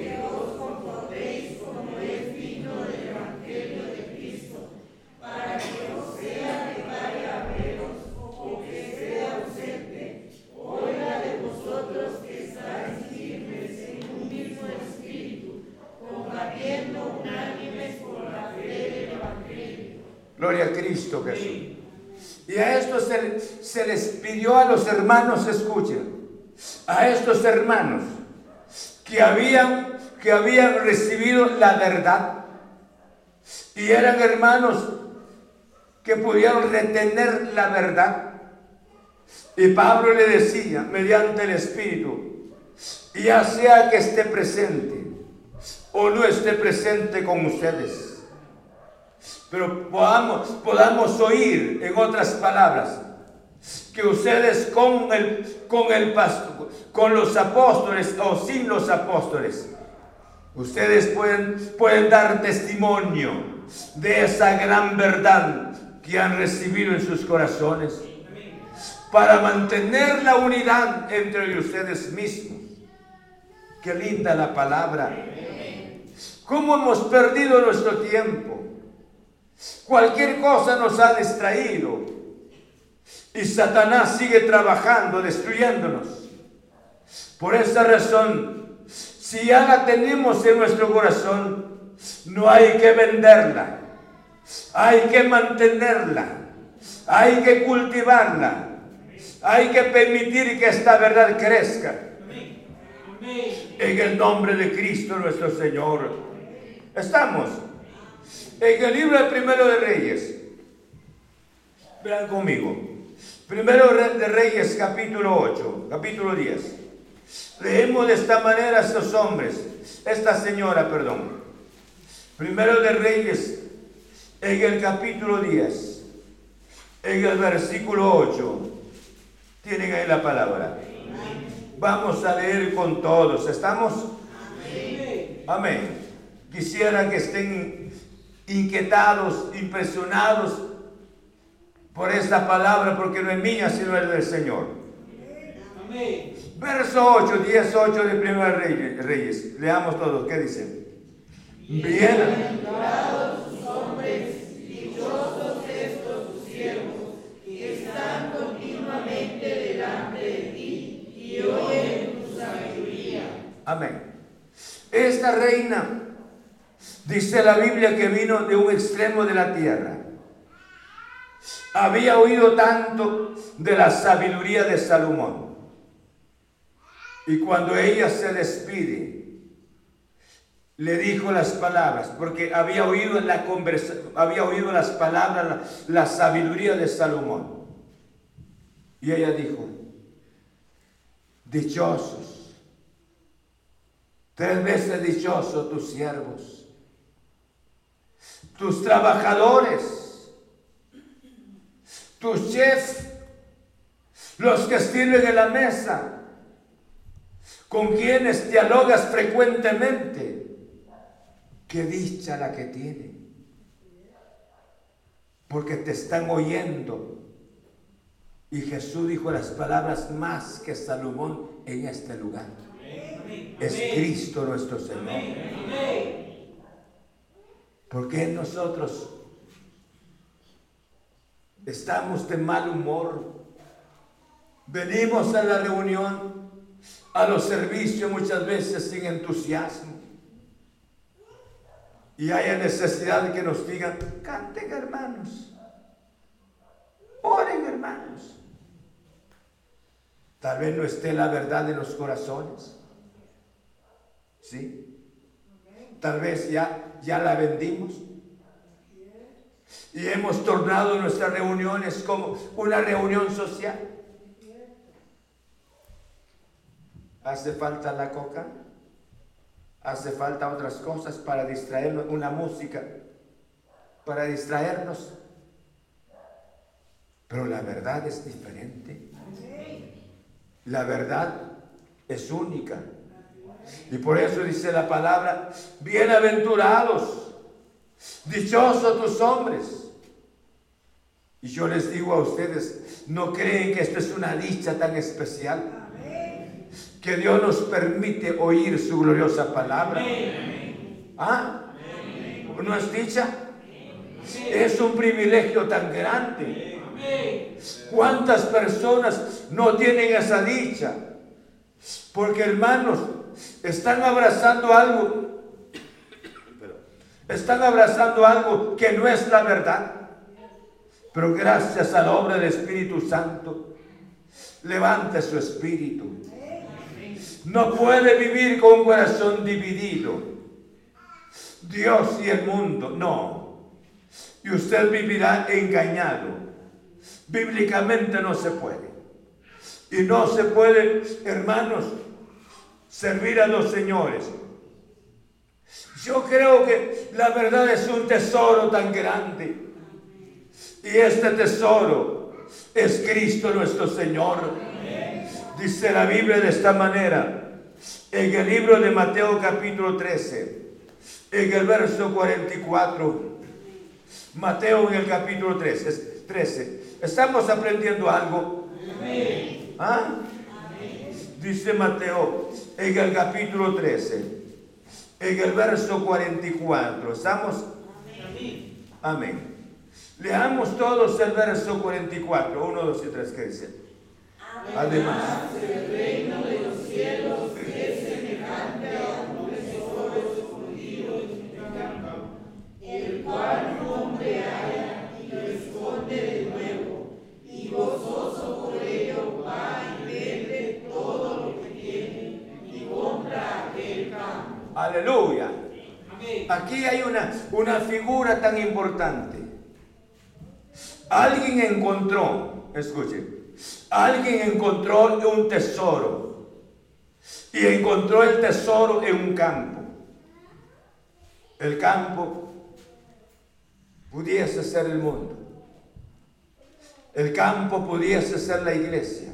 Gloria a Cristo Jesús. Y a esto se, les pidió a los hermanos, escuchen, a estos hermanos que habían, que habían recibido la verdad y eran hermanos que pudieron retener la verdad. Y Pablo le decía, mediante el Espíritu, ya sea que esté presente o no esté presente con ustedes pero podamos, podamos oír, en otras palabras, que ustedes con el, con el pastor, con los apóstoles o sin los apóstoles, ustedes pueden, pueden dar testimonio de esa gran verdad que han recibido en sus corazones para mantener la unidad entre ustedes mismos. Qué linda la palabra. ¿Cómo hemos perdido nuestro tiempo? Cualquier cosa nos ha distraído. Y Satanás sigue trabajando, destruyéndonos. Por esa razón, si ya la tenemos en nuestro corazón, no hay que venderla. Hay que mantenerla. Hay que cultivarla. Hay que permitir que esta verdad crezca. En el nombre de Cristo nuestro Señor. Estamos en el libro del primero de Reyes. Vean conmigo. Primero de Reyes, capítulo 8, capítulo 10. Leemos de esta manera a estos hombres, esta señora, perdón. Primero de Reyes, en el capítulo 10, en el versículo 8. Tienen ahí la palabra. Vamos a leer con todos. ¿Estamos? Amén. Quisiera que estén inquietados, impresionados por esta palabra, porque no es mía, sino es del Señor. Amén. Verso 8, 10, 8 de Primera Reyes, Reyes. Leamos todos. ¿Qué dice? Bienaventurados dichosos estos tus siervos, que están continuamente delante de ti y tu sabiduría. Amén. Esta reina, dice la Biblia, que vino de un extremo de la tierra. Había oído tanto de la sabiduría de Salomón. Y cuando ella se despide, le dijo las palabras, porque había oído, la había oído las palabras, la, la sabiduría de Salomón. Y ella dijo, dichosos, tres veces dichosos tus siervos, tus trabajadores, tus chefs, los que sirven en la mesa, con quienes dialogas frecuentemente Qué dicha la que tiene. Porque te están oyendo. Y Jesús dijo las palabras más que Salomón en este lugar. Es Cristo nuestro Señor. Porque nosotros estamos de mal humor. Venimos a la reunión, a los servicios muchas veces sin entusiasmo y haya necesidad de que nos digan, canten hermanos, oren hermanos. Tal vez no esté la verdad en los corazones. ¿Sí? Tal vez ya, ya la vendimos. Y hemos tornado nuestras reuniones como una reunión social. ¿Hace falta la coca? Hace falta otras cosas para distraernos, una música, para distraernos. Pero la verdad es diferente. La verdad es única. Y por eso dice la palabra, bienaventurados, dichosos tus hombres. Y yo les digo a ustedes, ¿no creen que esto es una dicha tan especial? que Dios nos permite oír su gloriosa palabra. ¿Ah? ¿No es dicha? Es un privilegio tan grande. ¿Cuántas personas no tienen esa dicha? Porque hermanos, están abrazando algo, están abrazando algo que no es la verdad. Pero gracias a la obra del Espíritu Santo, levante su espíritu no puede vivir con un corazón dividido. Dios y el mundo, no. Y usted vivirá engañado. Bíblicamente no se puede. Y no se puede, hermanos, servir a los señores. Yo creo que la verdad es un tesoro tan grande. Y este tesoro es Cristo nuestro Señor. Dice la Biblia de esta manera, en el libro de Mateo capítulo 13, en el verso 44, Mateo en el capítulo 13, 13. ¿estamos aprendiendo algo? ¿Ah? Dice Mateo en el capítulo 13, en el verso 44, ¿estamos? Amén. Leamos todos el verso 44, 1, 2 y 3, ¿qué dice? Además, el reino de los cielos es semejante a aquí hay una, una figura tan importante. Alguien encontró, escuche, alguien encontró un tesoro y encontró el tesoro en un campo. El campo pudiese ser el mundo. El campo pudiese ser la iglesia.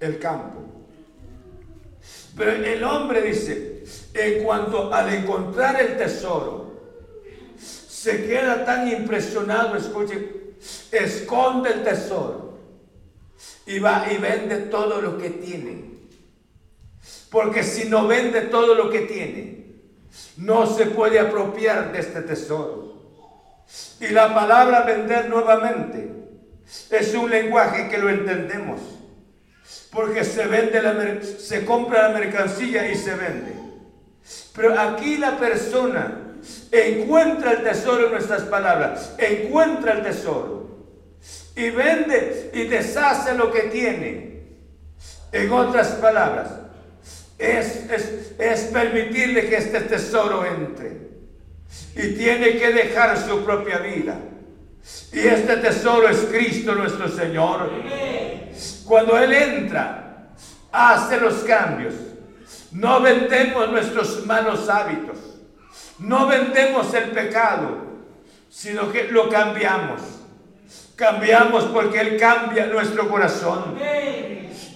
El campo. Pero el hombre dice, en cuanto al encontrar el tesoro, se queda tan impresionado, escuche, esconde el tesoro y va y vende todo lo que tiene. Porque si no vende todo lo que tiene, no se puede apropiar de este tesoro. Y la palabra vender nuevamente es un lenguaje que lo entendemos. Porque se vende la se compra la mercancía y se vende. Pero aquí la persona encuentra el tesoro en nuestras palabras, encuentra el tesoro y vende y deshace lo que tiene. En otras palabras, es, es, permitirle que este tesoro entre. Y tiene que dejar su propia vida. Y este tesoro es Cristo nuestro Señor. Cuando Él entra, hace los cambios. No vendemos nuestros malos hábitos. No vendemos el pecado, sino que lo cambiamos. Cambiamos porque Él cambia nuestro corazón.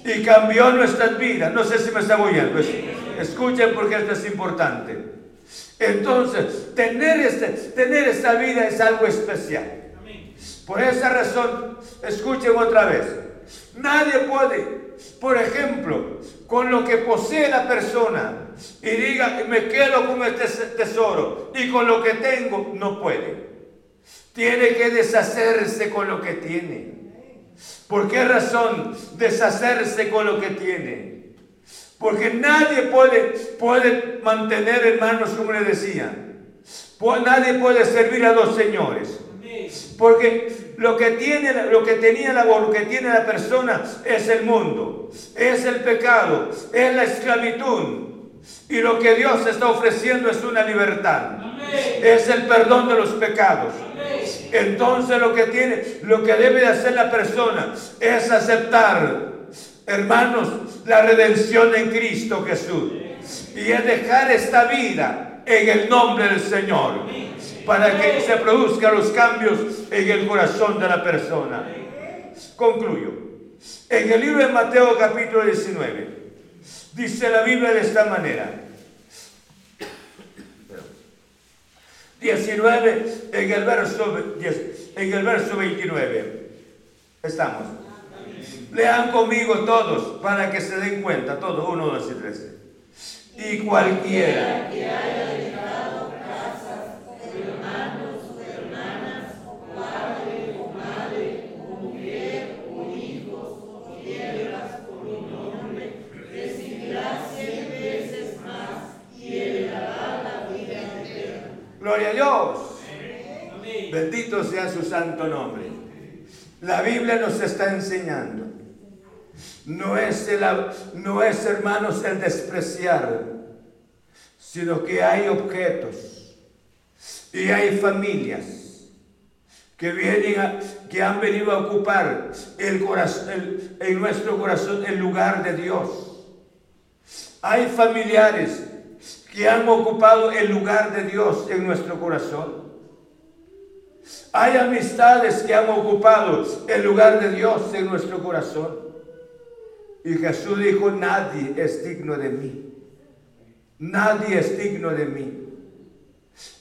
Y cambió nuestras vidas. No sé si me está oyendo. Escuchen porque esto es importante. Entonces, tener, este, tener esta vida es algo especial. Por esa razón, escuchen otra vez. Nadie puede, por ejemplo, con lo que posee la persona y diga, me quedo con este tesoro y con lo que tengo, no puede. Tiene que deshacerse con lo que tiene. ¿Por qué razón deshacerse con lo que tiene? Porque nadie puede, puede mantener, hermanos, como le decía. Nadie puede servir a dos señores. Porque lo que tiene, lo que tenía la, lo que tiene la persona es el mundo, es el pecado, es la esclavitud. Y lo que Dios está ofreciendo es una libertad. Es el perdón de los pecados. Entonces lo que tiene, lo que debe de hacer la persona es aceptar, hermanos, la redención en Cristo Jesús. Y es dejar esta vida en el nombre del Señor para que se produzcan los cambios en el corazón de la persona. Concluyo. En el libro de Mateo capítulo 19 dice la Biblia de esta manera. 19 en el verso, en el verso 29. Estamos. Lean conmigo todos para que se den cuenta, todos, uno, dos y tres. Y cualquiera nombre. La Biblia nos está enseñando no es, el, no es, hermanos, el despreciar, sino que hay objetos y hay familias que, vienen que han venido a ocupar el corazón, en nuestro corazón el lugar de Dios. Hay familiares que han ocupado el lugar de Dios en nuestro corazón. Hay amistades que han ocupado el lugar de Dios en nuestro corazón. Y Jesús dijo, nadie es digno de mí. Nadie es digno de mí.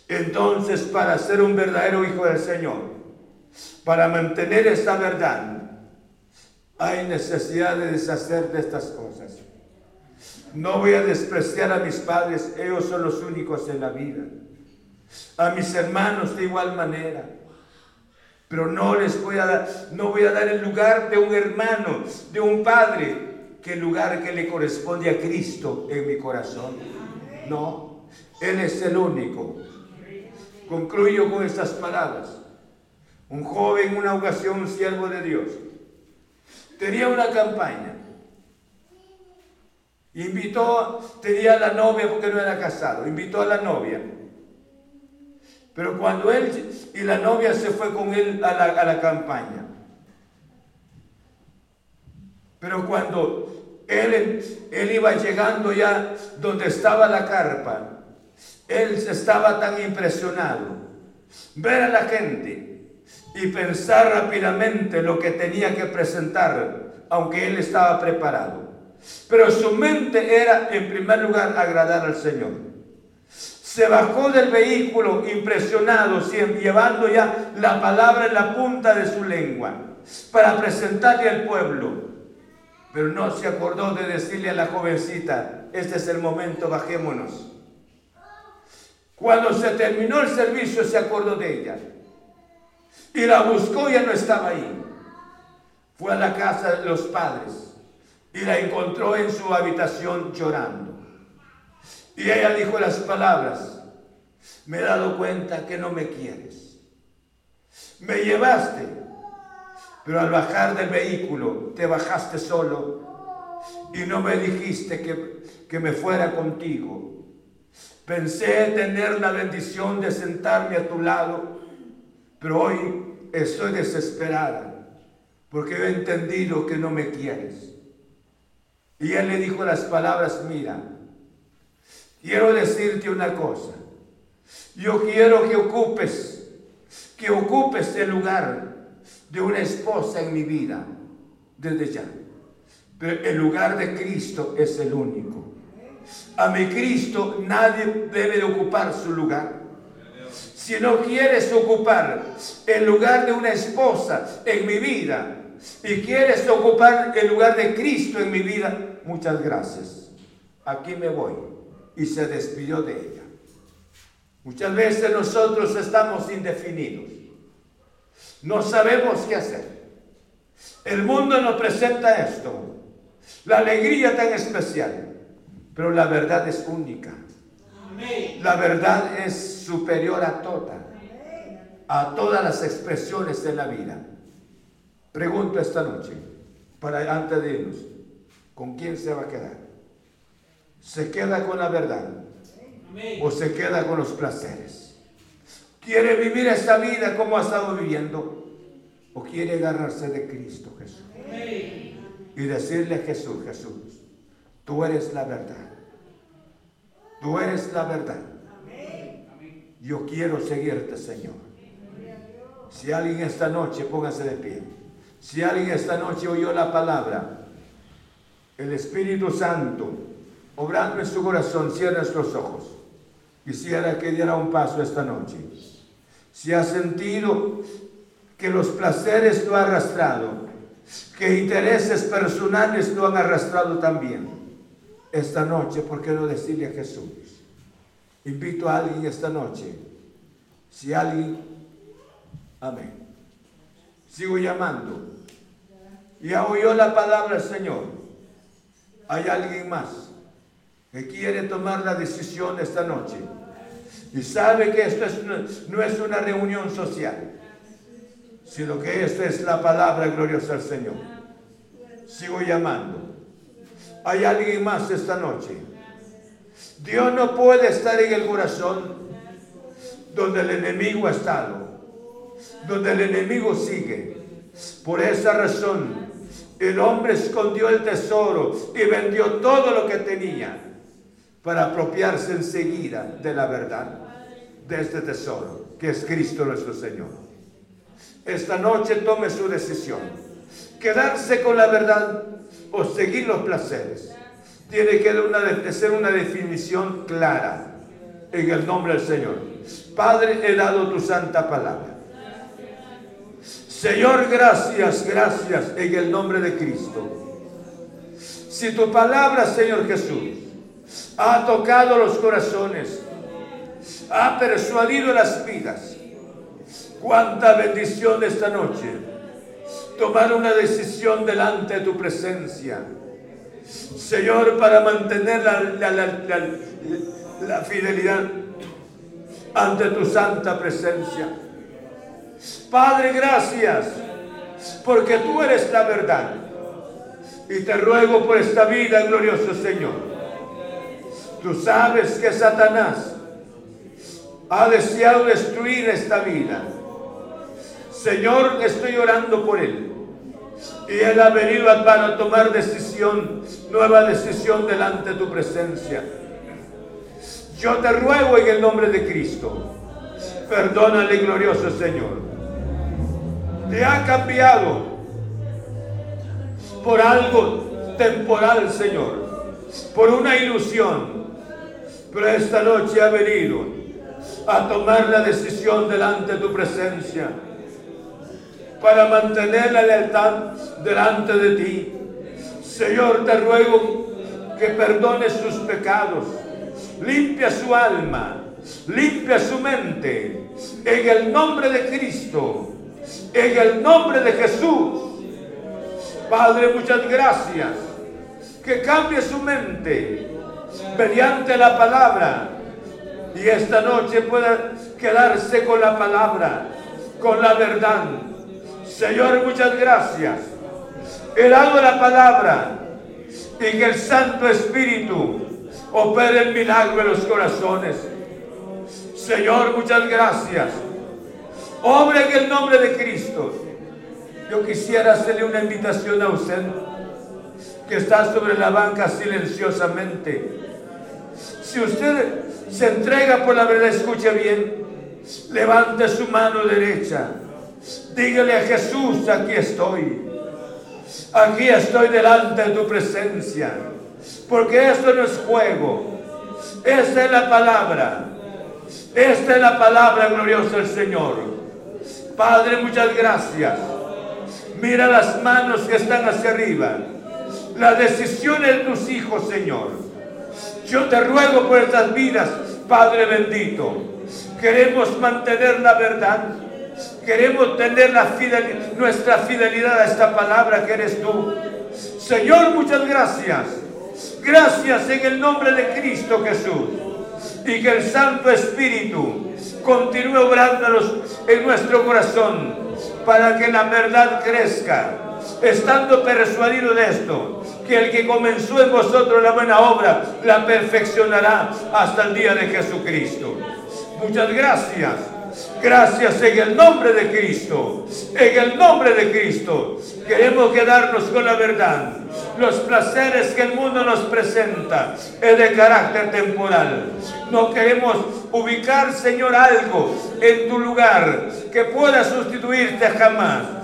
Entonces, para ser un verdadero hijo del Señor, para mantener esta verdad, hay necesidad de deshacer de estas cosas. No voy a despreciar a mis padres, ellos son los únicos en la vida. A mis hermanos de igual manera. Pero no les voy a dar, no voy a dar el lugar de un hermano, de un padre, que el lugar que le corresponde a Cristo en mi corazón. No, Él es el único. Concluyo con estas palabras. Un joven, una ocasión, un siervo de Dios, tenía una campaña. Invitó, tenía a la novia porque no era casado, invitó a la novia Pero cuando él y la novia se fue con él a la, a la campaña, pero cuando él, él iba llegando ya donde estaba la carpa, él estaba tan impresionado. Ver a la gente y pensar rápidamente lo que tenía que presentar, aunque él estaba preparado. Pero su mente era, en primer lugar, agradar al Señor. Se bajó del vehículo impresionado, llevando ya la palabra en la punta de su lengua, para presentarle al pueblo. Pero no se acordó de decirle a la jovencita, este es el momento, bajémonos. Cuando se terminó el servicio se acordó de ella. Y la buscó ya no estaba ahí. Fue a la casa de los padres y la encontró en su habitación llorando. Y ella dijo las palabras, me he dado cuenta que no me quieres. Me llevaste, pero al bajar del vehículo te bajaste solo y no me dijiste que, que me fuera contigo Pensé tener la bendición de sentarme a tu lado, pero hoy estoy desesperada porque he entendido que no me quieres. Y él le dijo las palabras, mira, quiero decirte una cosa. Yo quiero que ocupes, que ocupes el lugar de una esposa en mi vida desde ya. Pero el lugar de Cristo es el único a mi Cristo, nadie debe de ocupar su lugar. Si no quieres ocupar el lugar de una esposa en mi vida y quieres ocupar el lugar de Cristo en mi vida, muchas gracias. Aquí me voy. Y se despidió de ella. Muchas veces nosotros estamos indefinidos. No sabemos qué hacer. El mundo nos presenta esto. La alegría tan especial. Pero la verdad es única. La verdad es superior a toda, a todas las expresiones de la vida. Pregunto esta noche, para antes de irnos, ¿con quién se va a quedar? ¿Se queda con la verdad o se queda con los placeres? ¿Quiere vivir esta vida como ha estado viviendo o quiere agarrarse de Cristo Jesús? Y decirle a Jesús, Jesús, Tú eres la verdad. Tú eres la verdad. Yo quiero seguirte, Señor. Si alguien esta noche, póngase de pie. Si alguien esta noche oyó la palabra, el Espíritu Santo, obrando en su corazón, cierra nuestros ojos. Quisiera que diera un paso esta noche. Si ha sentido que los placeres lo han arrastrado, que intereses personales lo han arrastrado también esta noche, ¿por qué no decirle a Jesús? Invito a alguien esta noche. Si alguien, amén. Sigo llamando. Ya oyó la palabra del Señor. Hay alguien más quiere tomar la decisión esta noche y sabe que esto no es una reunión social, sino que esto es la palabra gloriosa del Señor. Sigo llamando. Hay alguien más esta noche. Dios no puede estar en el corazón donde el enemigo ha estado, donde el enemigo sigue. Por esa razón, el hombre escondió el tesoro y vendió todo lo que tenía para apropiarse enseguida de la verdad, de este tesoro, que es Cristo nuestro Señor. Esta noche tome su decisión. Quedarse con la verdad o seguir los placeres. Tiene que ser una definición clara en el nombre del Señor. Padre, he dado tu santa palabra. Señor, gracias, gracias en el nombre de Cristo. Si tu palabra, Señor Jesús, ha tocado los corazones, ha persuadido las vidas, cuánta bendición esta noche tomar una decisión delante de tu presencia. Señor, para mantener la, fidelidad ante tu santa presencia. Padre, gracias, porque tú eres la verdad. Y te ruego por esta vida, glorioso Señor. Tú sabes que Satanás ha deseado destruir esta vida. Señor, estoy orando por él. Y él ha venido para tomar decisión, nueva decisión delante de tu presencia. Yo te ruego en el nombre de Cristo, perdónale, glorioso Señor. Te ha cambiado por algo temporal, Señor, por una ilusión. Pero esta noche ha venido a tomar la decisión delante de tu presencia para mantener la lealtad delante de ti. Señor, te ruego que perdones sus pecados, limpia su alma, limpia su mente, en el nombre de Cristo, en el nombre de Jesús. Padre, muchas gracias. Que cambie su mente mediante la palabra y esta noche pueda quedarse con la palabra, con la verdad. Señor, muchas gracias. He dado la palabra y que el Santo Espíritu opere el milagro en los corazones. Señor, muchas gracias. Obra en el nombre de Cristo. Yo quisiera hacerle una invitación a usted que está sobre la banca silenciosamente. Si usted se entrega por la verdad, escuche bien, levante su mano derecha. Dígale a Jesús, aquí estoy. Aquí estoy delante de tu presencia. Porque esto no es juego. Esta es la palabra. Esta es la palabra gloriosa del Señor. Padre, muchas gracias. Mira las manos que están hacia arriba. Las decisiones de tus hijos, Señor. Yo te ruego por estas vidas, Padre bendito. Queremos mantener la verdad. Queremos tener la nuestra fidelidad a esta palabra que eres tú. Señor, muchas gracias. Gracias en el nombre de Cristo Jesús. Y que el Santo Espíritu continúe obrándonos en nuestro corazón para que la verdad crezca. Estando persuadido de esto, que el que comenzó en vosotros la buena obra la perfeccionará hasta el día de Jesucristo. Muchas gracias. Gracias en el nombre de Cristo. En el nombre de Cristo. Queremos quedarnos con la verdad. Los placeres que el mundo nos presenta es de carácter temporal. No queremos ubicar, Señor, algo en tu lugar que pueda sustituirte jamás